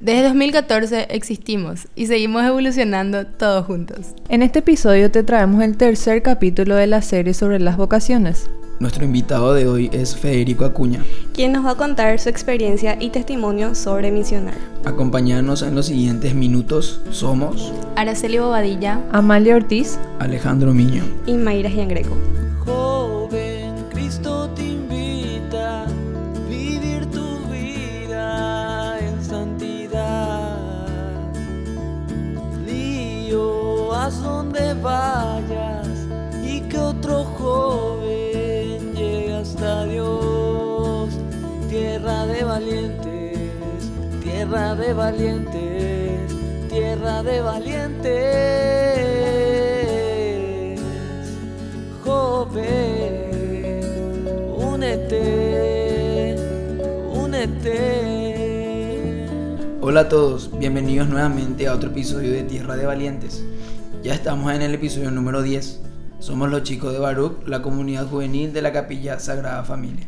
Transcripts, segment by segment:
Desde 2014 existimos y seguimos evolucionando todos juntos. En este episodio te traemos el tercer capítulo de la serie sobre las vocaciones. Nuestro invitado de hoy es Federico Acuña, quien nos va a contar su experiencia y testimonio sobre misionar. Acompáñanos en los siguientes minutos. Somos Araceli Bobadilla, Amalia Ortiz, Alejandro Miño y Mayra Giangreco. Haz donde vayas y que otro joven llegue hasta Dios. Tierra de valientes, tierra de valientes, tierra de valientes. Joven, únete, únete. Hola a todos, bienvenidos nuevamente a otro episodio de Tierra de Valientes. Ya estamos en el episodio número 10. Somos los chicos de Baruch, la comunidad juvenil de la Capilla Sagrada Familia.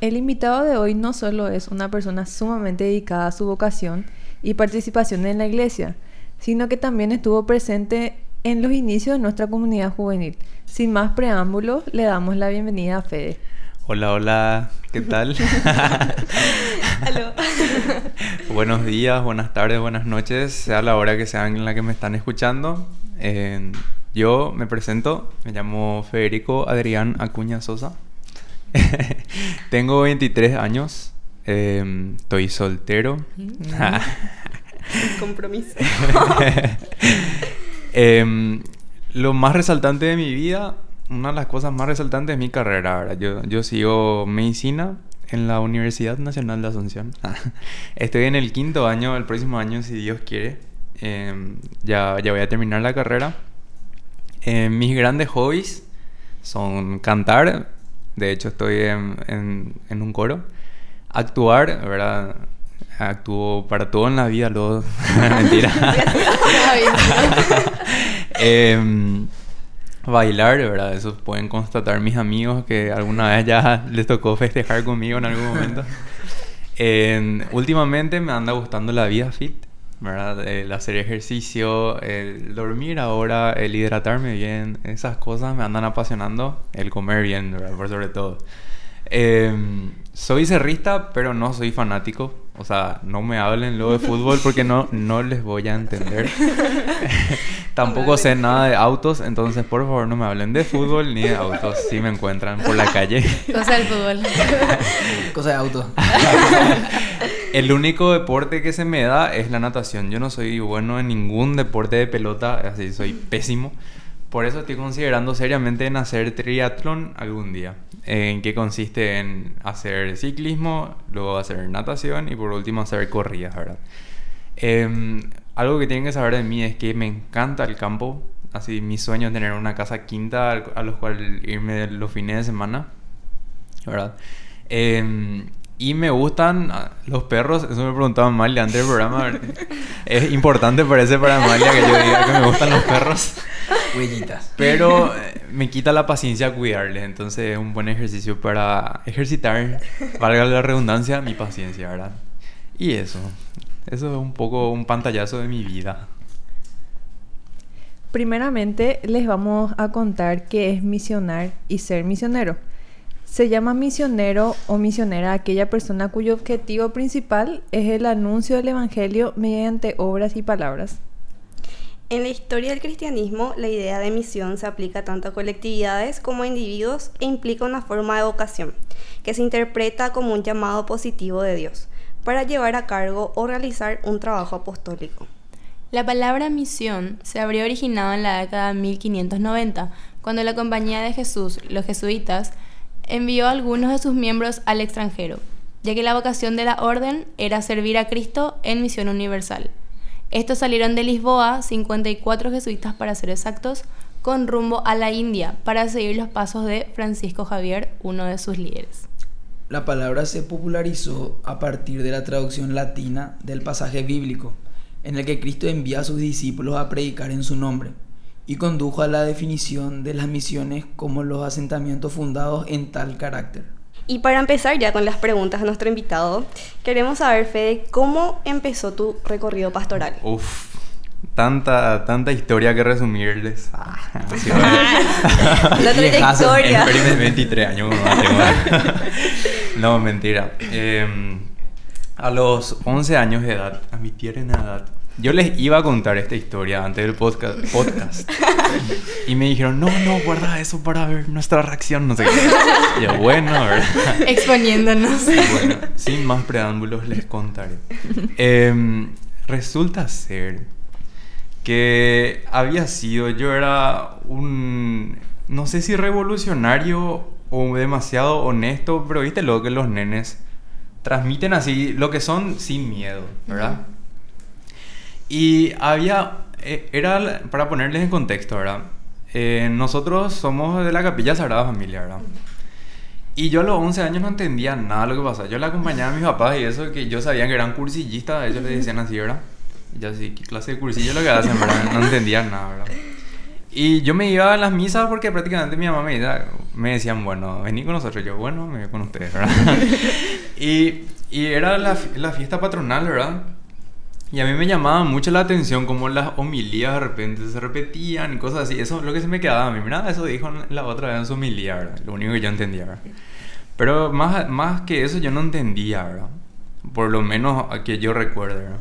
El invitado de hoy no solo es una persona sumamente dedicada a su vocación y participación en la iglesia, sino que también estuvo presente en los inicios de nuestra comunidad juvenil. Sin más preámbulos, le damos la bienvenida a Fede. Hola, hola, ¿qué tal? Buenos días, buenas tardes, buenas noches, sea la hora que sea en la que me están escuchando. Eh, yo me presento, me llamo Federico Adrián Acuña Sosa. Tengo 23 años, eh, estoy soltero. Compromiso. Em, lo más resaltante de mi vida, una de las cosas más resaltantes es mi carrera. ¿verdad? Yo, yo sigo medicina en la Universidad Nacional de Asunción. Estoy en el quinto año, el próximo año, si Dios quiere. Em, ya, ya voy a terminar la carrera. Em, mis grandes hobbies son cantar. De hecho, estoy en, en- en un coro. Actuar, ¿verdad? Actúo para todo en la vida, luego... Mentira. Em, bailar, ¿verdad? Eso pueden constatar mis amigos que alguna vez ya les tocó festejar conmigo en algún momento. Em, últimamente me anda gustando la vida fit, ¿verdad? El hacer ejercicio, el dormir ahora, el hidratarme bien, esas cosas me andan apasionando. El comer bien, ¿verdad? Por sobre todo. Em, soy cerrista, pero no soy fanático. O sea, no me hablen luego de fútbol porque no, no les voy a entender. Tampoco sé nada de autos, entonces por favor no me hablen de fútbol ni de autos si me encuentran por la calle. Cosa del fútbol. Cosa de auto. El único deporte que se me da es la natación. Yo no soy bueno en ningún deporte de pelota, así soy pésimo. Por eso estoy considerando seriamente en hacer triatlón algún día. En que consiste en hacer ciclismo, luego hacer natación y por último hacer corridas, ¿verdad? Em, algo que tienen que saber de mí es que me encanta el campo. Así, mi sueño es tener una casa quinta a los cuales irme los fines de semana. ¿Verdad? Em, y me gustan ah, los perros. Eso me preguntaba Amalia antes del programa. es importante, parece, para Amalia que yo diga que me gustan los perros. Huellitas. Pero eh, me quita la paciencia cuidarles. Entonces es un buen ejercicio para ejercitar, valga la redundancia, mi paciencia, ¿verdad? Y eso. Eso es un poco un pantallazo de mi vida. Primeramente les vamos a contar qué es misionar y ser misionero. Se llama misionero o misionera aquella persona cuyo objetivo principal es el anuncio del Evangelio mediante obras y palabras. En la historia del cristianismo, la idea de misión se aplica tanto a colectividades como a individuos e implica una forma de vocación, que se interpreta como un llamado positivo de Dios, para llevar a cargo o realizar un trabajo apostólico. La palabra misión se habría originado en la década de 1590, cuando la Compañía de Jesús, los jesuitas, envió a algunos de sus miembros al extranjero, ya que la vocación de la orden era servir a Cristo en misión universal. Estos salieron de Lisboa, 54 jesuitas para ser exactos, con rumbo a la India para seguir los pasos de Francisco Javier, uno de sus líderes. La palabra se popularizó a partir de la traducción latina del pasaje bíblico, en el que Cristo envía a sus discípulos a predicar en su nombre, y condujo a la definición de las misiones como los asentamientos fundados en tal carácter. Y para empezar ya con las preguntas a nuestro invitado, queremos saber, Fede, ¿cómo empezó tu recorrido pastoral? Uf, tanta, tanta historia que resumirles. Ah, sí, La trayectoria. En 23 años. No, mentira. Eh, a los 11 años de edad, a mi tierna edad, yo les iba a contar esta historia antes del podcast. podcast. Y me dijeron, no, no, guarda eso para ver nuestra reacción, no sé qué. Y yo, bueno, ¿verdad? Exponiéndonos. Bueno, sin más preámbulos les contaré. Em, resulta ser que había sido, yo era un, no sé si revolucionario o demasiado honesto, pero viste lo que los nenes transmiten así, lo que son sin miedo, ¿verdad? Y había, eh, era, la- para ponerles en contexto, ¿verdad? Eh, nosotros somos de la Capilla Sagrada Familia, ¿verdad? Y yo a los 11 años no entendía nada de lo que pasaba. Yo le acompañaba a mis papás y eso que yo sabía que eran cursillistas, ellos le decían así, ¿verdad? Y yo así, ¿qué clase de cursillo es lo que hacen, verdad? No entendía nada, ¿verdad? Y yo me iba a las misas porque prácticamente mi mamá me, decía- me decían, bueno, vení con nosotros. Yo, bueno, me voy con ustedes, ¿verdad? y, y era la, la fiesta patronal, ¿verdad? Y a mí me llamaba mucho la atención como las homilías de repente se repetían y cosas así. Eso es lo que se me quedaba a mí. Mira, eso dijo la otra vez en su homilía, ¿verdad? Lo único que yo entendía, ¿verdad? Pero más, más que eso yo no entendía, ¿verdad? Por lo menos a que yo recuerde, ¿verdad?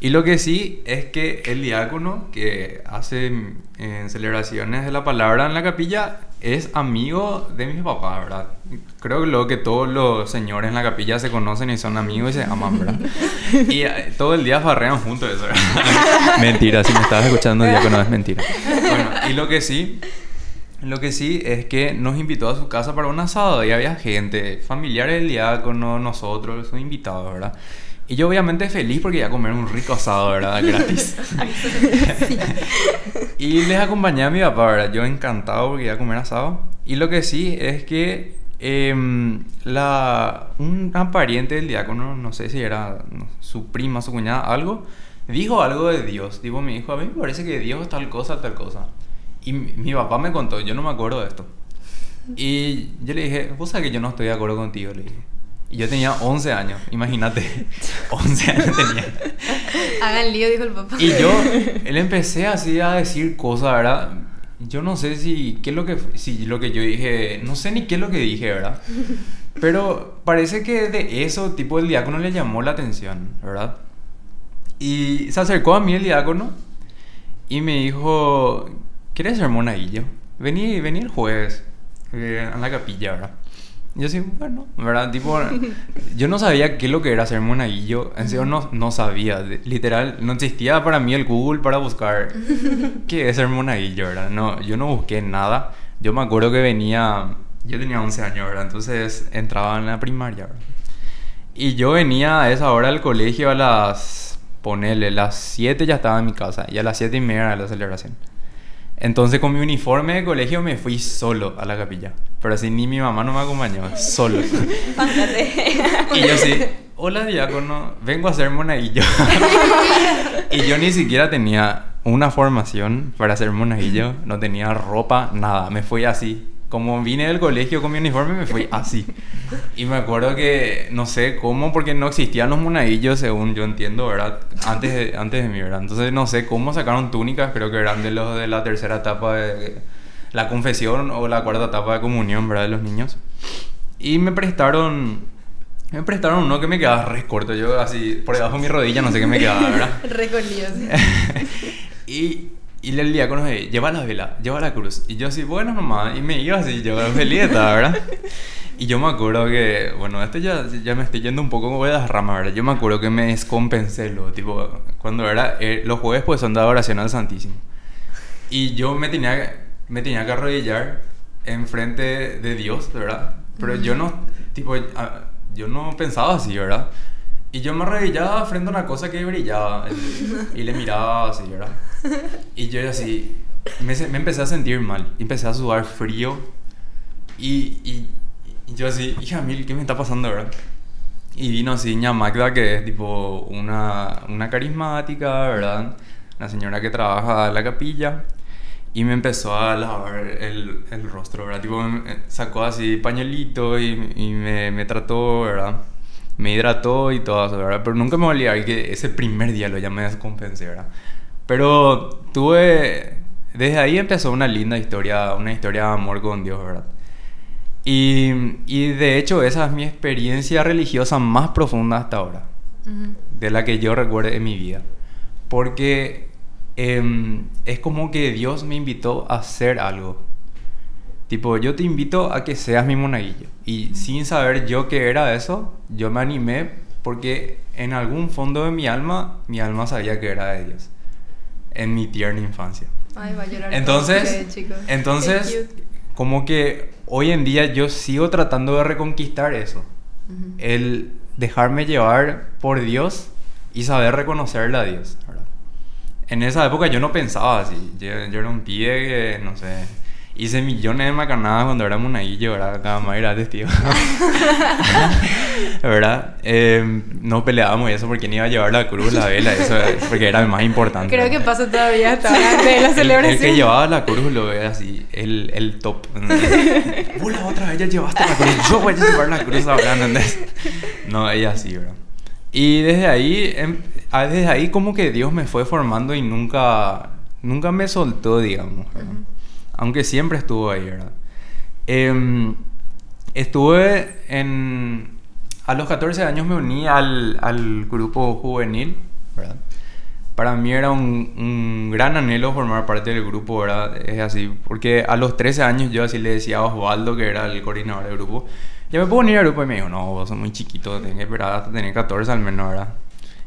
Y lo que sí es que el diácono que hace mm, celebraciones de la palabra en la capilla es amigo de mis papás, ¿verdad? Creo que lo que todos los señores en la capilla se conocen y son amigos y se aman, ¿verdad? Y eh, todo el día farrean juntos eso, ¿verdad? mentira, si me estabas escuchando, diácono, es mentira. Bueno, y lo que sí lo que sí es que nos invitó a su casa para un asado y había gente, familiares del diácono, nosotros, sus invitados, ¿verdad? Y yo obviamente feliz porque iba a comer un rico asado, ¿verdad? Gratis. y les acompañé a mi papá, ¿verdad? Yo encantado porque iba a comer asado. Y lo que sí es que em, la, una pariente del diácono, no sé si era su prima, su cuñada, algo, dijo algo de Dios. Tipo, me dijo, a mí me parece que Dios es tal cosa, tal cosa. Y mi, mi papá me contó, yo no me acuerdo de esto. Y yo le dije, vos sabés que yo no estoy de acuerdo contigo, le dije. Y yo tenía 11 años, imagínate. 11 años tenía. Hagan lío, dijo el papá. Y yo le empecé así a decir cosas, ¿verdad? Yo no sé si qué es lo que si lo que yo dije, no sé ni qué es lo que dije, ¿verdad? Pero parece que de eso tipo el diácono le llamó la atención, ¿verdad? Y se acercó a mí el diácono y me dijo, ¿quieres ser monaguillo? Vení, vení el jueves eh, a la capilla, ¿verdad? Yo así, bueno, ¿verdad? Tipo, yo no sabía qué es lo que era ser monaguillo. En serio, no, no sabía. Literal, no existía para mí el Google para buscar qué es ser monaguillo, ¿verdad? No, yo no busqué nada. Yo me acuerdo que venía... Yo tenía 11 años, ¿verdad? Entonces entraba en la primaria, ¿verdad? Y yo venía a esa hora del colegio a las... Ponele, las 7 ya estaba en mi casa. Y a las 7 y media era la celebración. Entonces con mi uniforme de colegio me fui solo a la capilla. Pero así ni mi mamá no me acompañó, solo. Y yo sí, hola diácono, vengo a ser monaguillo. y yo ni siquiera tenía una formación para ser monaguillo, no tenía ropa, nada, me fui así. Como vine del colegio con mi uniforme, me fui así. Y me acuerdo que, no sé cómo, porque no existían los monaguillos, según yo entiendo, ¿verdad? Antes de, antes de mí, ¿verdad? Entonces no sé cómo sacaron túnicas, creo que eran de los de la tercera etapa de la confesión o la cuarta etapa de comunión, ¿verdad? De los niños. Y me prestaron. Me prestaron uno que me quedaba re corto. Yo así, por debajo de mi rodilla, no sé qué me quedaba, ¿verdad? Recolíos. y, y el diácono de, lleva la vela, lleva la cruz. Y yo así, bueno, nomás. Y me iba así, yo feliz, ¿verdad? Y yo me acuerdo que, bueno, esto ya, ya me estoy yendo un poco como de las ramas, ¿verdad? Yo me acuerdo que me descompensé, lo, tipo, cuando era, eh, los jueves pues son de adoración al Santísimo. Y yo me tenía, me tenía que arrodillar enfrente de Dios, ¿verdad? Pero yo no, tipo, yo no pensaba así, ¿verdad? Y yo me arrodillaba frente a una cosa que brillaba y, le miraba así, ¿verdad? Y yo así, me, me empecé a sentir mal, empecé a sudar frío y, y, y yo así, hija mil, ¿qué me está pasando, verdad? Y vino así ña Magda, que es tipo una, una carismática, ¿verdad? Una señora que trabaja en la capilla. y me empezó a lavar el, el rostro, ¿verdad? Tipo, me- sacó así pañuelito y, y me, me trató, ¿verdad? Me hidrató y todo eso, ¿verdad? Pero nunca me voy a olvidar que ese primer día lo ya me descompensé, ¿verdad? Pero tuve... Desde ahí empezó una linda historia, una historia de amor con Dios, ¿verdad? Y, y de hecho esa es mi experiencia religiosa más profunda hasta ahora, de la que yo recuerde en mi vida. Porque em, es como que Dios me invitó a hacer algo. Tipo, yo te invito a que seas mi monaguillo. Y sin saber yo qué era eso, yo me animé porque en algún fondo de mi alma, mi alma sabía que era de Dios. En mi tierna infancia. Ay, va a llorar. Entonces, chicos. entonces como que hoy en día yo sigo tratando de reconquistar eso. Ujú. El dejarme llevar por Dios y saber reconocerle a Dios. ¿verdad? En esa época yo no pensaba así. Yo, yo era un pibe que, no sé, hice millones de macanadas cuando era monaguillo, ¿verdad? Acá más era testigo. ¿Verdad? Eh, no peleábamos y eso porque ni iba a llevar la cruz, la vela, eso porque era el más importante. Creo que pasa todavía hasta ahora de la El- celebración. El, que llevaba la cruz lo ve así, el, el top. Vos la otra vez ya llevaste la cruz, yo voy a llevar la cruz ahora, ¿entendés? No, ella así, ¿verdad? Y desde ahí, em- ah, desde ahí como que Dios me fue formando y nunca, nunca me soltó, digamos, ¿verdad? Aunque siempre estuvo ahí, ¿verdad? Em, estuve en... A los 14 años me uní al, al grupo juvenil, ¿verdad? Para mí era un, un gran anhelo formar parte del grupo, ¿verdad? Es así, porque a los 13 años yo así le decía a Osvaldo, que era el coordinador del grupo, ya me puedo unir al grupo y me dijo, no, vos sos muy chiquito, tenés que esperar hasta tener 14 al menos, ¿verdad?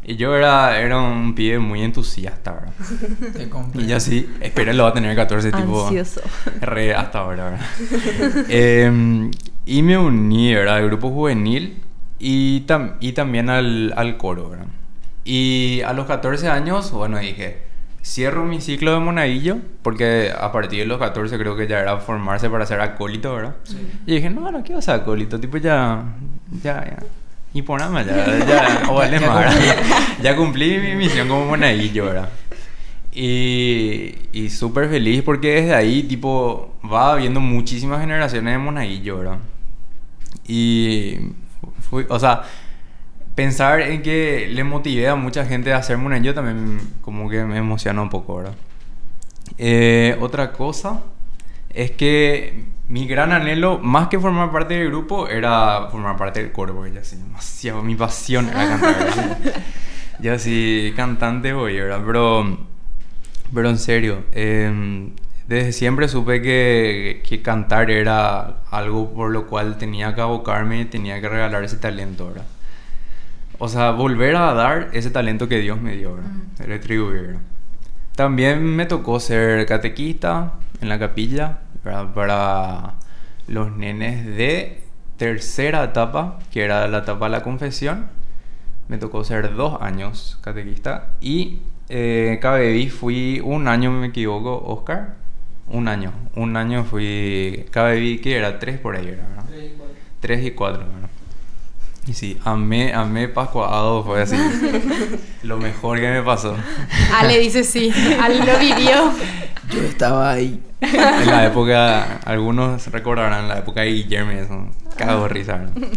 Y yo era, era un pibe muy entusiasta, ¿verdad? Te compré. Y yo así, espera, lo va a tener 14, tipo... Ansioso. Re hasta ahora, ¿verdad? Em, y me uní, ¿verdad? Al grupo juvenil y, tam- y también al, al coro, ¿verdad? Y a los 14 años, bueno, dije, cierro mi ciclo de monaguillo, porque a partir de los 14 creo que ya era formarse para ser acólito, ¿verdad? Y dije, no, no quiero ser acólito, tipo ya, ya, ya. Y poname ya, ya, o vale Ya más, cumplí. Ya cumplí mi misión como monaguillo, ¿verdad? Y, y súper feliz porque desde ahí, tipo, va habiendo muchísimas generaciones de monaguillo, ¿verdad? Y, fui, o sea, pensar en que le motivé a mucha gente a hacer monaguillo también como que me emociona un poco, ¿verdad? Eh, otra cosa es que mi gran anhelo, más que formar parte del grupo, era formar parte del coro, porque ya sí, demasiado, mi pasión era cantar. Yo sí, cantante voy, ¿verdad? Pero, pero en serio, em, desde siempre supe que, que cantar era algo por lo cual tenía que abocarme y tenía que regalar ese talento, ¿verdad? O sea, volver a dar ese talento que Dios me dio, ¿verdad? Retribuir, ¿verdad? También me tocó ser catequista en la capilla, ¿verdad? Para los nenes de tercera etapa, que era la etapa de la confesión. Me tocó ser dos años catequista. Y eh, KBB fui un año, me equivoco, Oscar. Un año. Un año fui KBB, que era tres por ahí, ¿verdad? Tres y cuatro, ¿verdad? Y sí, amé, amé Pascuado, fue así. lo mejor que me pasó. Ale dice sí. Ale lo vivió. Yo estaba ahí. En la época, algunos recordarán la época de Guillermo, eso, cago de risa. ¿no?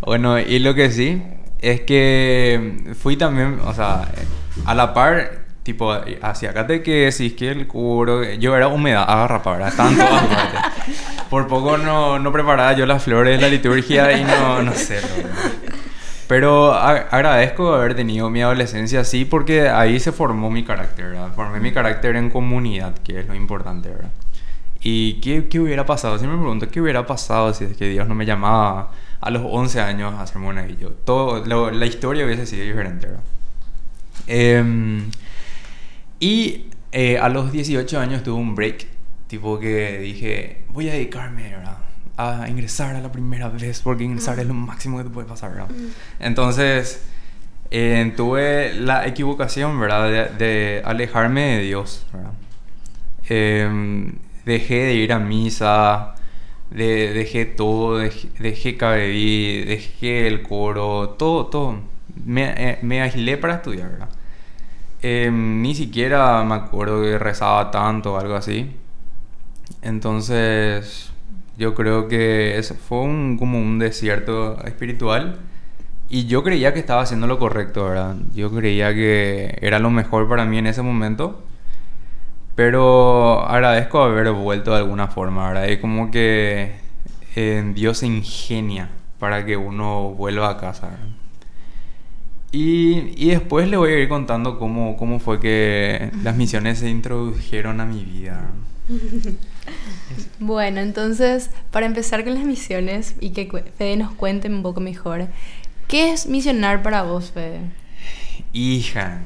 Bueno, y lo que sí es que fui también, o sea, a la par, tipo, hacia catequesis, que el curo, yo era humedad, agarrapa, ¿verdad? Estaban todas partes. Por poco no, no preparaba yo las flores de la liturgia y no, no sé. ¿no? Pero agradezco haber tenido mi adolescencia así porque ahí se formó mi carácter, ¿verdad? Formé mi carácter en comunidad, que es lo importante, ¿verdad? ¿Y qué, qué hubiera pasado? Siempre me pregunto, ¿qué hubiera pasado si es que Dios no me llamaba a los 11 años a ser monaguillo? Todo, lo- la historia hubiese sido diferente, ¿verdad? Em, y eh, a los 18 años tuve un break, tipo que dije, voy a dedicarme, ¿verdad? A ingresar a la primera vez, porque ingresar es lo máximo que te puede pasar, ¿verdad? Entonces, eh, tuve la equivocación, ¿verdad? De, de alejarme de Dios, ¿verdad? Em, dejé de ir a misa, de- dejé todo, dejé, dejé dejé el coro, todo, todo. Me, eh, me agilé para estudiar, ¿verdad? Em, ni siquiera me acuerdo que rezaba tanto o algo así. Entonces, yo creo que ese fue un, como un desierto espiritual. Y yo creía que estaba haciendo lo correcto, ¿verdad? Yo creía que era lo mejor para mí en ese momento. Pero agradezco haber vuelto de alguna forma, ¿verdad? Es como que eh, Dios se ingenia para que uno vuelva a casa, ¿verdad? Y, y después le voy a ir contando cómo, cómo fue que las misiones se introdujeron a mi vida. Bueno, entonces, para empezar con las misiones y que Fede nos cuente un poco mejor, ¿qué es misionar para vos, Fede? Hija,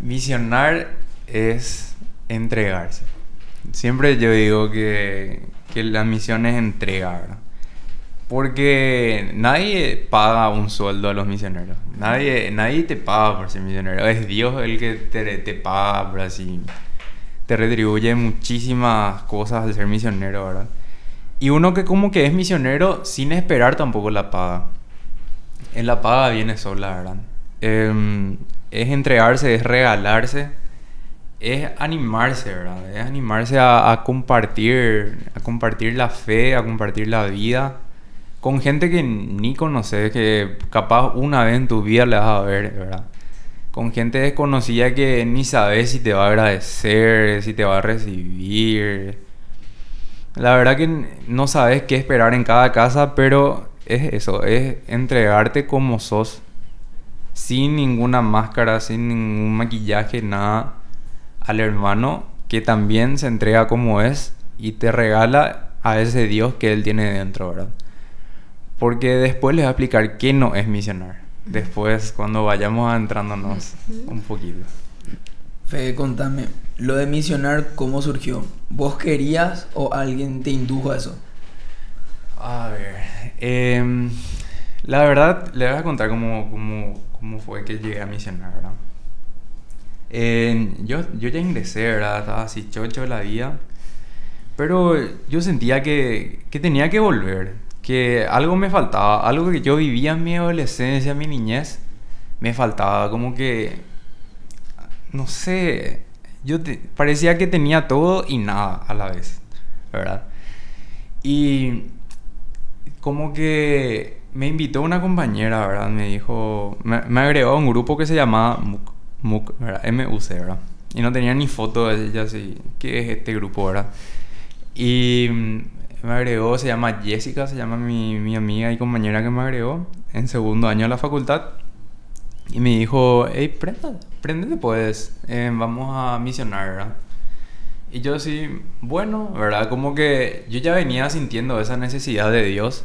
misionar es entregarse. Siempre yo digo que, que la misión es entregar. Porque nadie paga un sueldo a los misioneros. Nadie, nadie te paga por ser misionero. Es Dios el que te, te paga por así. Te retribuye muchísimas cosas al ser misionero, ¿verdad? Y uno que como que es misionero sin esperar tampoco la paga. En la paga viene sola, ¿verdad? Em, es entregarse, es regalarse, es animarse, ¿verdad? Es animarse a, a compartir, a compartir la fe, a compartir la vida con gente que ni conoces, que capaz una vez en tu vida le vas a ver, ¿verdad? Con gente desconocida que ni sabes si te va a agradecer, si te va a recibir. La verdad que no sabes qué esperar en cada casa, pero es eso, es entregarte como sos, sin ninguna máscara, sin ningún maquillaje, nada, al hermano que también se entrega como es y te regala a ese Dios que él tiene dentro, ¿verdad? Porque después les voy a explicar qué no es misionar. Después, cuando vayamos adentrándonos un poquito. Fede, contame, lo de misionar, ¿cómo surgió? ¿Vos querías o alguien te indujo a eso? A ver, em, la verdad, le voy a contar cómo, cómo, cómo fue que llegué a misionar, ¿verdad? Yo, yo ya ingresé, ¿verdad? Estaba así chocho la vida. Pero yo sentía que, que tenía que volver, que algo me faltaba, algo que yo vivía en mi adolescencia, en mi niñez, me faltaba, como que, no sé, yo te- parecía que tenía todo y nada a la vez, ¿verdad? Y como que me invitó una compañera, ¿verdad? Me dijo, me, me agregó a un grupo que se llamaba MUC, MUC, ¿verdad? M-U-C, ¿verdad? Y no tenía ni foto de ella, así, ¿qué es este grupo, verdad? Y me agregó, se llama Jessica, se llama mi, mi amiga y compañera que me agregó en segundo año de la facultad. Y me dijo, hey, prenda, préndete pues, eh, vamos a misionar, ¿verdad? Y yo sí, bueno, ¿verdad? Como que yo ya venía sintiendo esa necesidad de Dios.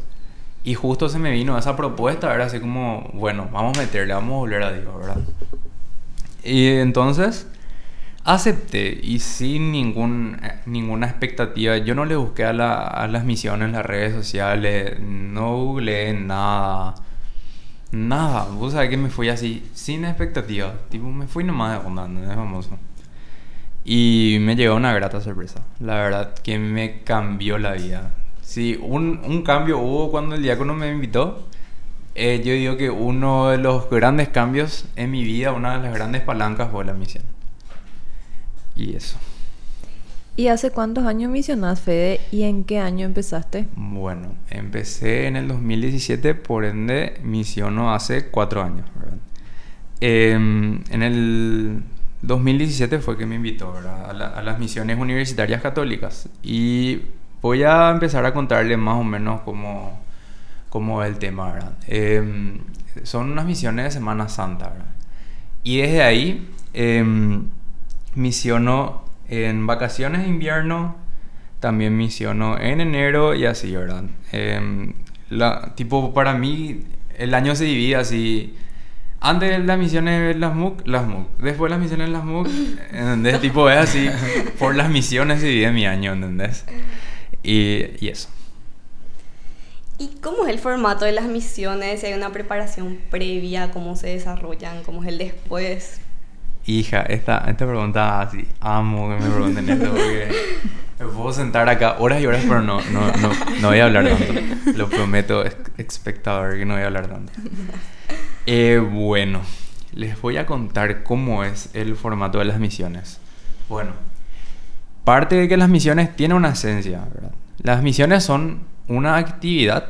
Y justo se me vino esa propuesta, era así como, bueno, vamos a meterle, vamos a volver a Dios, ¿verdad? Y entonces acepté y sin ningún, eh, ninguna expectativa. Yo no le busqué a, la- a las misiones las redes sociales, no googleé nada. Nada, vos sabés que me fui así, sin expectativa. Tipo, me fui nomás de onda, ¿no? es famoso. Y me llegó una grata sorpresa. La verdad que me cambió la vida. Sí, un, un cambio hubo cuando el diácono me invitó. Eh, yo digo que uno de los grandes cambios en mi vida, una de las grandes palancas fue la misión. Y eso. ¿Y hace cuántos años misionás, Fede? ¿Y en qué año empezaste? Bueno, empecé en el 2017, por ende misiono hace cuatro años, ¿verdad? Em, en el 2017 fue que me invitó a, la- a las misiones universitarias católicas y voy a empezar a contarles más o menos cómo, cómo es el tema, ¿verdad? Em, son unas misiones de Semana Santa, ¿verdad? Y desde ahí em, misiono en vacaciones de invierno, también misiono en enero y así, ¿verdad? Em, la, tipo, para mí el año se divide así. Antes de las misiones las MUC, las MUC. Después las misiones las MUC, ¿entendés? tipo, es así. Por las misiones se divide mi año, ¿entendés? Y, y eso. ¿Y cómo es el formato de las misiones? Si hay una preparación previa, cómo se desarrollan, cómo es el después. Hija, esta, esta pregunta así, amo que me pregunten esto porque me puedo sentar acá horas y horas, pero no, no, no, no voy a hablar tanto. Lo prometo, espectador, que no voy a hablar tanto. Eh, bueno, les voy a contar cómo es el formato de las misiones. Bueno, aparte de que las misiones tienen una esencia, ¿verdad? Las misiones son una actividad,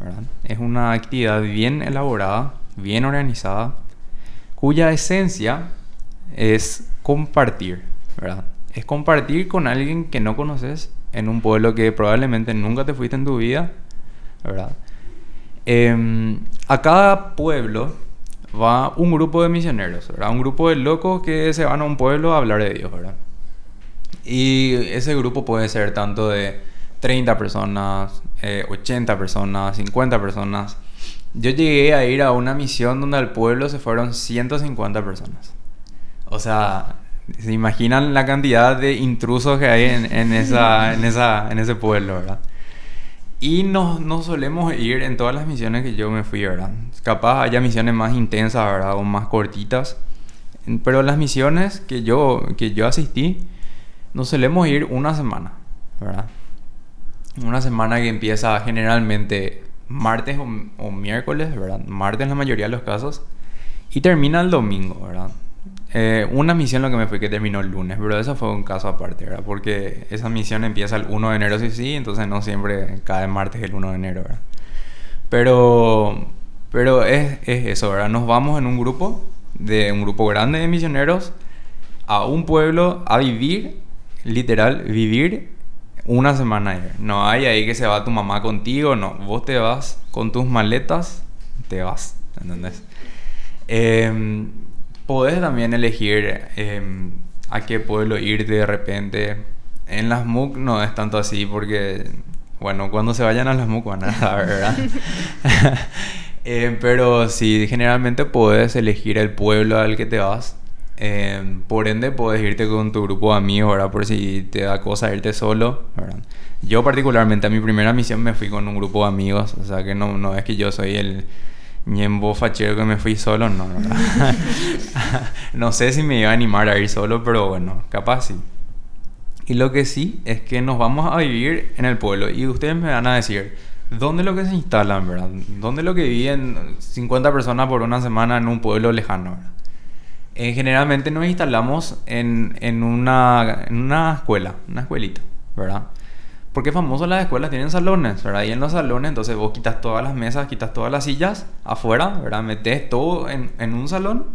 ¿verdad? Es una actividad bien elaborada, bien organizada, cuya esencia es compartir, ¿verdad? Es compartir con alguien que no conoces en un pueblo que probablemente nunca te fuiste en tu vida, ¿verdad? Em, a cada pueblo va un grupo de misioneros, ¿verdad? Un grupo de locos que se van a un pueblo a hablar de Dios, ¿verdad? Y ese grupo puede ser tanto de 30 personas, eh, 80 personas, 50 personas. Yo llegué a ir a una misión donde al pueblo se fueron 150 personas. O sea, se imaginan la cantidad de intrusos que hay en, esa, en, esa, en ese pueblo, ¿verdad? Y nos, nos solemos ir en todas las misiones que yo me fui, ¿verdad? Capaz haya misiones más intensas, ¿verdad? O más cortitas. Pero las misiones que yo, que yo asistí, nos solemos ir una semana, ¿verdad? Una semana que empieza generalmente martes o, o miércoles, ¿verdad? Martes en la mayoría de los casos. Y termina el domingo, ¿verdad? Eh, una misión lo que me fue que terminó el lunes, pero eso fue un caso aparte, ¿verdad? Porque esa misión empieza el 1 de enero, sí, sí, entonces no siempre cada martes el 1 de enero, ¿verdad? Pero, pero es, es eso, ¿verdad? Nos vamos en un grupo, de un grupo grande de misioneros, a un pueblo a vivir, literal, vivir una semana ahí. No hay ahí que se va tu mamá contigo, no. Vos te vas con tus maletas, te vas, ¿entendés? Eh, podés también elegir eh, a qué pueblo ir de repente. En las MOOC no es tanto así porque, bueno, cuando se vayan a las MOOC van a saber, ¿verdad? eh, pero sí, generalmente puedes elegir el pueblo al que te vas. Eh, por ende, puedes irte con tu grupo de amigos, ¿verdad? Por si te da cosa irte solo, ¿verdad? Yo particularmente a mi primera misión me fui con un grupo de amigos, o sea que no, no es que yo soy el ñembo fachero que me fui solo, no, no. no sé si me iba a animar a ir solo, pero bueno, capaz sí. Y lo que sí es que nos vamos a vivir en el pueblo y ustedes me van a decir, ¿dónde es lo que se instalan, verdad? ¿Dónde es lo que viven 50 personas por una semana en un pueblo lejano, verdad? Eh, generalmente nos instalamos en, en, una, en una escuela, una escuelita, ¿verdad? Porque famoso las escuelas tienen salones, ¿verdad? Y en los salones, entonces vos quitas todas las mesas, quitas todas las sillas afuera, ¿verdad? Metes todo en, en un salón.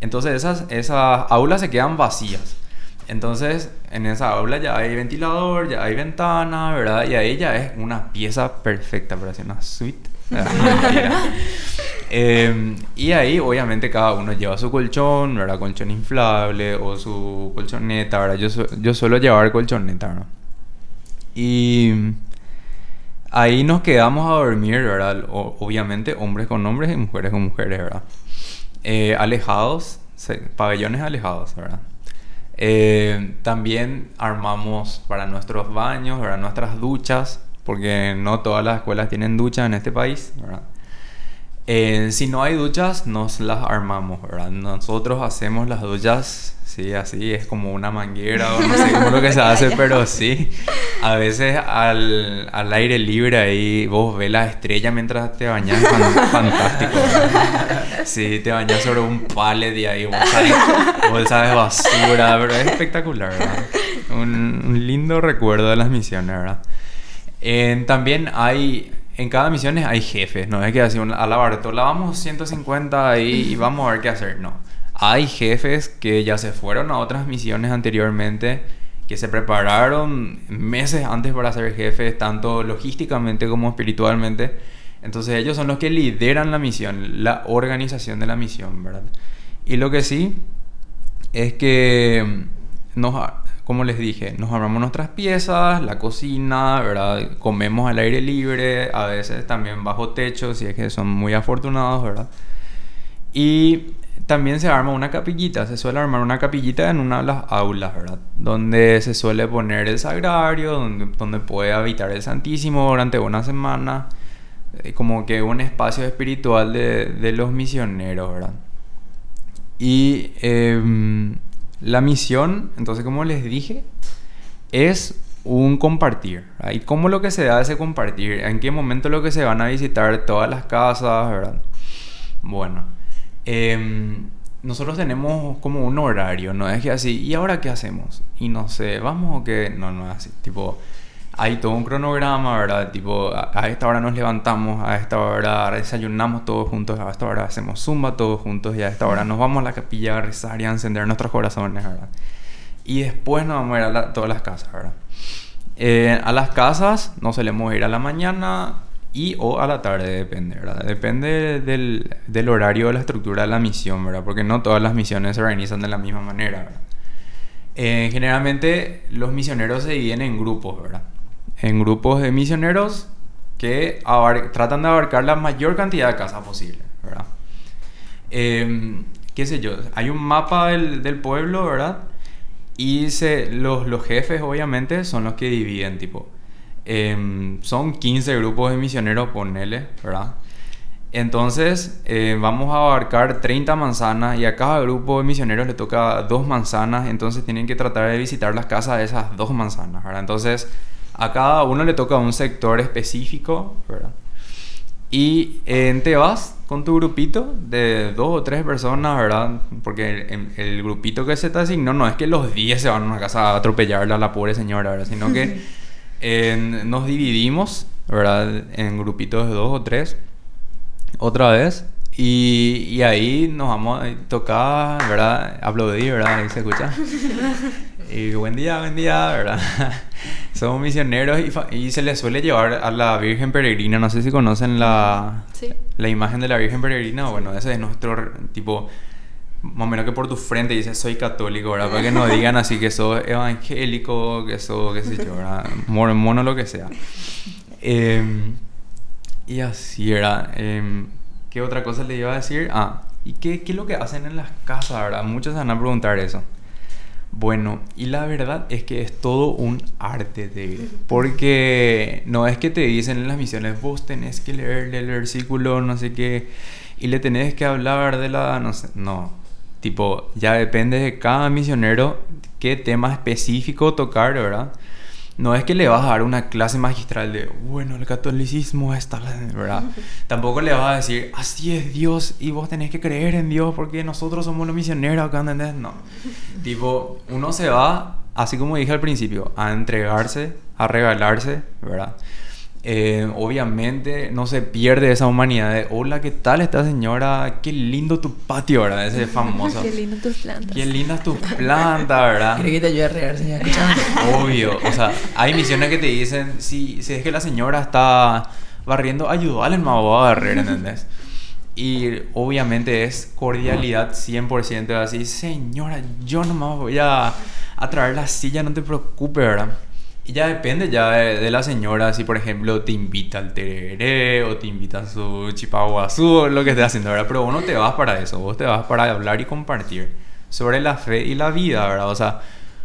Entonces esas, esas aulas se quedan vacías. Entonces en esa aula ya hay ventilador, ya hay ventana, ¿verdad? Y ahí ya es una pieza perfecta para hacer una suite. eh, y ahí obviamente cada uno lleva su colchón, ¿verdad? Colchón inflable o su colchoneta, ¿verdad? Yo, su yo suelo llevar colchoneta, ¿verdad? Y ahí nos quedamos a dormir, ¿verdad? O, obviamente hombres con hombres y mujeres con mujeres, ¿verdad? Eh, alejados, pabellones alejados, ¿verdad? Eh, también armamos para nuestros baños, ¿verdad? Nuestras duchas, porque no todas las escuelas tienen ducha en este país, ¿verdad? Eh, si no hay duchas, nos las armamos, ¿verdad? Nosotros hacemos las duchas Sí, así es como una manguera o no sé cómo lo que se hace, pero sí. A veces al, al, aire libre ahí vos ves la estrella mientras te bañas, fantástico. Sí, te bañas sobre un palet y ahí bolsa de basura, pero es espectacular, ¿verdad? Un, un lindo recuerdo de las misiones, ¿verdad? Eh, también hay en cada misión hay jefes, no es que así a la Bartola vamos 150 ahí y vamos a ver qué hacer, no hay jefes que ya se fueron a otras misiones anteriormente, que se prepararon meses antes para ser jefes, tanto logísticamente como espiritualmente. Entonces ellos son los que lideran la misión, la organización de la misión, ¿verdad? Y lo que sí es que nos, como les dije, nos armamos nuestras piezas, la cocina, ¿verdad? Comemos al aire libre, a veces también bajo techo, si es que son muy afortunados, ¿verdad? Y también se arma una capillita, se suele armar una capillita en una de las aulas, ¿verdad? Donde se suele poner el sagrario, donde, donde puede habitar el Santísimo durante una semana, eh, como que un espacio espiritual de, de los misioneros, ¿verdad? Y eh, la misión, entonces como les dije, es un compartir. ¿Y cómo lo que se da ese compartir? ¿En qué momento lo que se van a visitar todas las casas, ¿verdad? Bueno. Eh, nosotros tenemos como un horario, no es que así, ¿y ahora qué hacemos? Y no sé, ¿vamos o qué? No, no es así, tipo, hay todo un cronograma, ¿verdad? Tipo, a, esta hora nos levantamos, a esta hora desayunamos todos juntos, a esta hora hacemos zumba todos juntos y a esta hora nos vamos a la capilla a rezar y a encender nuestros corazones, ¿verdad? Y después nos vamos a ir a la- todas las casas, ¿verdad? Eh, a las casas nos solemos ir a la mañana y o a la tarde, depende, ¿verdad? Depende del, del horario de la estructura de la misión, ¿verdad? Porque no todas las misiones se organizan de la misma manera, ¿verdad? Eh, generalmente los misioneros se dividen en grupos, ¿verdad? En grupos de misioneros que tratan de abarcar la mayor cantidad de casas posible, ¿verdad? Eh, qué sé yo, hay un mapa del, pueblo, ¿verdad? Y los jefes, obviamente, son los que dividen, tipo. em, son 15 grupos de misioneros, ponele, ¿verdad? Entonces, eh, vamos a abarcar 30 manzanas y a cada grupo de misioneros le toca dos manzanas, entonces tienen que tratar de visitar las casas de esas dos manzanas, ¿verdad? Entonces, a cada uno le toca un sector específico, ¿verdad? Y eh, te vas con tu grupito de dos o tres personas, ¿verdad? Porque el, el grupito que se te asignó no es que los 10 se van a una casa a atropellarla a la pobre señora, ¿verdad? Sino que eh, nos dividimos, ¿verdad? En grupitos de dos o tres, otra vez. Y, y ahí nos vamos a tocar, ¿verdad? Aplaudir, ¿verdad? Ahí se escucha. Y buen día, buen día, ¿verdad? Somos misioneros y, y se les suele llevar a la Virgen Peregrina. No sé si conocen la, Sí. la imagen de la Virgen Peregrina. Bueno, ese es nuestro tipo. Más o menos que por tu frente dice soy católico, ¿verdad? Para que no digan así que sos evangélico, que sos, qué sé yo, ¿verdad? Mormón o lo que sea. Em, y así era. Em, ¿Qué otra cosa le iba a decir? Ah, ¿y qué, qué es lo que hacen en las casas, verdad? Muchos se van a preguntar eso. Bueno, y la verdad es que es todo un arte, David. Porque no es que te dicen en las misiones, vos tenés que leerle el versículo, no sé qué, y le tenés que hablar de la, no sé, no. Tipo, ya depende de cada misionero qué tema específico tocar, ¿verdad? No es que le vas a dar una clase magistral de, bueno, el catolicismo está, ¿verdad? Tampoco le vas a decir, así es Dios y vos tenés que creer en Dios porque nosotros somos los misioneros acá, ¿entendés? No. tipo, uno se va, así como dije al principio, a entregarse, a regalarse, ¿verdad? Eh, obviamente no se pierde esa humanidad de, hola, ¿qué tal esta señora? Qué lindo tu patio, ¿verdad? Ese es famoso. Qué lindo tus plantas. Qué lindas tus plantas, ¿verdad? ¿Querés que te ayude a regar, señora? Obvio, o sea, hay misiones que te dicen, si, si es que la señora está barriendo, ayúdale al mago a barrer, ¿entendés? Y obviamente es cordialidad 100%, así, señora, yo nomás voy a, a traer la silla, no te preocupes, ¿verdad? Y ya depende ya de, de la señora, si por ejemplo te invita al tereré o te invita a su chipaguazú o lo que esté haciendo, ¿verdad? Pero vos no te vas para eso, vos te vas para hablar y compartir sobre la fe y la vida, ¿verdad? O sea,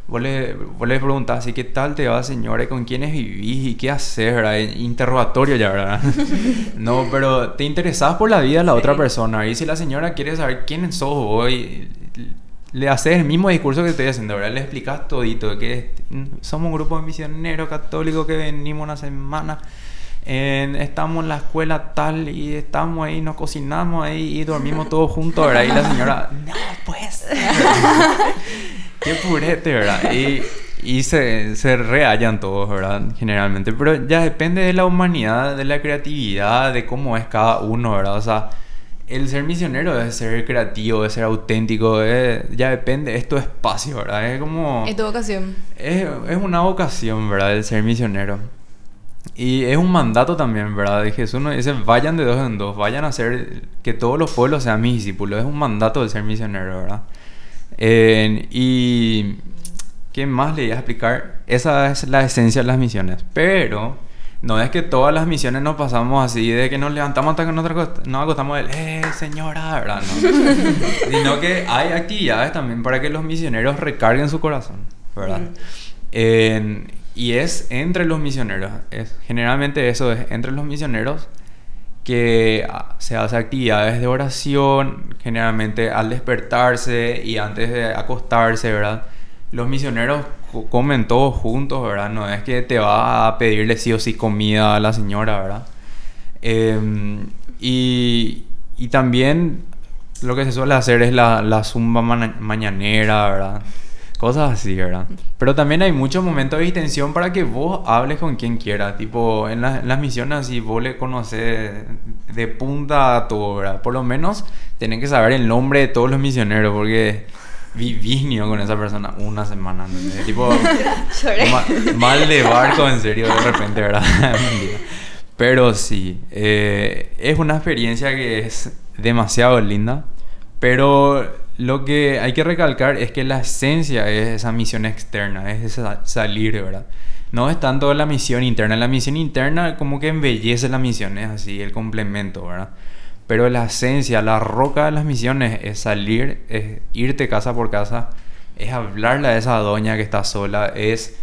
vos le, vos le preguntás, ¿y qué tal te va, señora? ¿Y con quiénes vivís? ¿Y qué haces, verdad? Interrogatorio ya, ¿verdad? no, pero te interesás por la vida de la otra persona. Y si la señora quiere saber quién sos vos, y le haces el mismo discurso que estoy haciendo, ¿verdad? Le explicas todito, que somos un grupo de misioneros católicos que venimos una semana. estamos en la escuela tal y estamos ahí, nos cocinamos ahí y dormimos todos juntos, ¿verdad? Y la señora, no, pues. Qué purete, ¿verdad? Y, y se, se rehallan todos, ¿verdad? Generalmente. Pero ya depende de la humanidad, de la creatividad, de cómo es cada uno, ¿verdad? O sea, el ser misionero es ser creativo, es ser auténtico, es- ya depende, es tu espacio, ¿verdad? Es como... Es tu vocación. Es, es una vocación, ¿verdad? El ser misionero. Y es un mandato también, ¿verdad? De Jesús nos dice, vayan de dos en dos, vayan a hacer que todos los pueblos sean mis discípulos. Es un mandato de ser misionero, ¿verdad? Eh, y... ¿Qué más le iba a explicar? Esa es la esencia de las misiones. Pero no es que todas las misiones nos pasamos así, de que nos levantamos hasta que nos, nos acostamos del, eh, señora, ¿verdad? No. Sino que hay actividades también para que los misioneros recarguen su corazón, ¿verdad? Y es entre los misioneros. Es, generalmente eso es entre los misioneros que ah, se hace actividades de oración, generalmente al despertarse y antes de acostarse, ¿verdad? Los misioneros comen todos juntos, ¿verdad? No es que te va a pedirle sí o sí comida a la señora, ¿verdad? Em, y, y también lo que se suele hacer es la, la zumba mana- mañanera, ¿verdad? Cosas así, ¿verdad? Pero también hay muchos momentos de distensión para que vos hables con quien quiera. Tipo, en, la- en las misiones así vos le conoces de punta a todo, ¿verdad? Por lo menos tienen que saber el nombre de todos los misioneros porque vivís ni yo con esa persona una semana, ¿entendés? Tipo, ma- mal de barco, en serio, de repente, ¿verdad? Pero sí, eh, es una experiencia que es demasiado linda, pero lo que hay que recalcar es que la esencia es esa misión externa, es esa salir, ¿verdad? No es tanto la misión interna, la misión interna como que embellece las misiones, así, el complemento, ¿verdad? Pero la esencia, la roca de las misiones es salir, es irte casa por casa, es hablarle a esa doña que está sola, es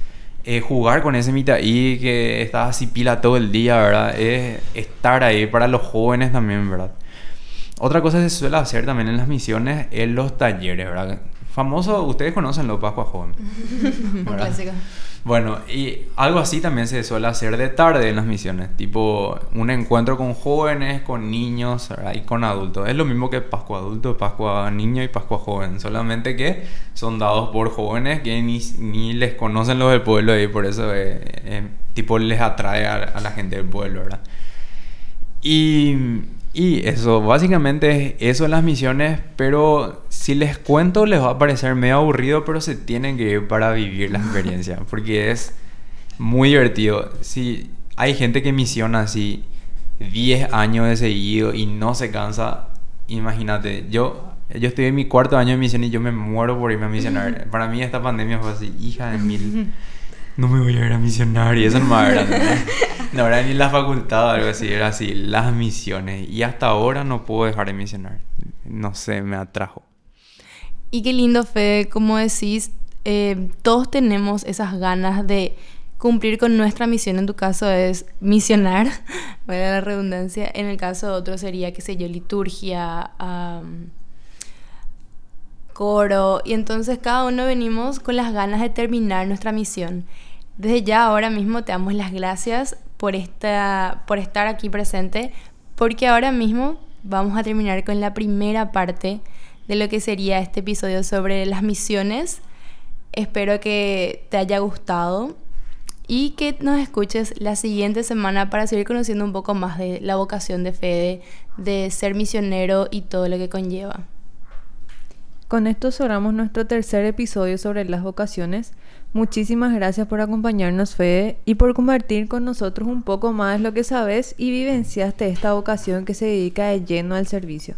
jugar con ese mitaí que está así pila todo el día, ¿verdad? Es estar ahí para los jóvenes también, ¿verdad? Otra cosa que se suele hacer también en las misiones es los talleres, ¿verdad? Famoso, ustedes conocen los Pascua Joven. Un ¿verdad? clásico. Bueno, y algo así también se suele hacer de tarde en las misiones, tipo un encuentro con jóvenes, con niños y con adultos. Es lo mismo que Pascua adulto, Pascua niño y Pascua joven, solamente que son dados por jóvenes que ni, ni les conocen los del pueblo y por eso eh, eh, tipo les atrae a, a la gente del pueblo, ¿verdad? Y, y eso, básicamente es eso en las misiones, pero si les cuento les va a parecer medio aburrido, pero se tienen que ir para vivir la experiencia, porque es muy divertido. Si hay gente que misiona así 10 años de seguido y no se cansa, imagínate, yo... Yo estoy en mi cuarto año de misión y yo me muero por irme a misionar. Para mí esta pandemia fue así, hija de mil no me voy a ir a misionar y eso no era, ¿no? no era ni la facultad o algo así, era así, las misiones y hasta ahora no puedo dejar de misionar, no sé, me atrajo. Y qué lindo, Fede, como decís, eh, todos tenemos esas ganas de cumplir con nuestra misión. En tu caso es misionar, vale la redundancia. En el caso de otro sería, qué sé yo, liturgia, coro. Y entonces cada uno venimos con las ganas de terminar nuestra misión. Desde ya ahora mismo te damos las gracias por, esta, por estar aquí presente, porque ahora mismo vamos a terminar con la primera parte de lo que sería este episodio sobre las misiones. Espero que te haya gustado y que nos escuches la siguiente semana para seguir conociendo un poco más de la vocación de Fede, de ser misionero y todo lo que conlleva. Con esto cerramos nuestro tercer episodio sobre las vocaciones. Muchísimas gracias por acompañarnos, Fede, y por compartir con nosotros un poco más lo que sabes y vivenciaste esta vocación que se dedica de lleno al servicio.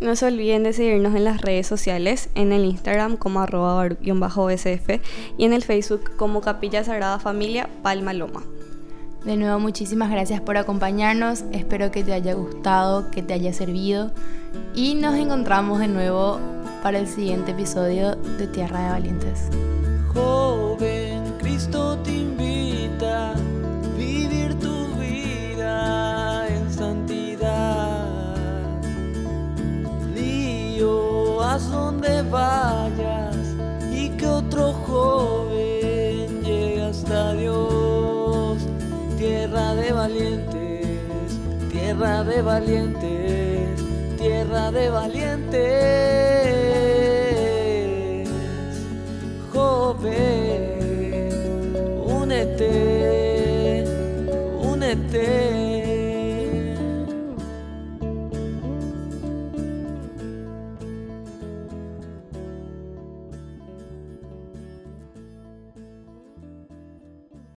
No se olviden de seguirnos en las redes sociales, en el Instagram como arroba baruch-bsf y en el Facebook como Capilla Sagrada Familia Palma Loma. De nuevo, muchísimas gracias por acompañarnos. Espero que te haya gustado, que te haya servido. Y nos encontramos de nuevo para el siguiente episodio de Tierra de Valientes. Joven, Cristo te invita a vivir tu vida en santidad. Lío, haz donde vayas y que otro joven llegue hasta Dios. Tierra de valientes, tierra de valientes, tierra de valientes ove, únete, únete.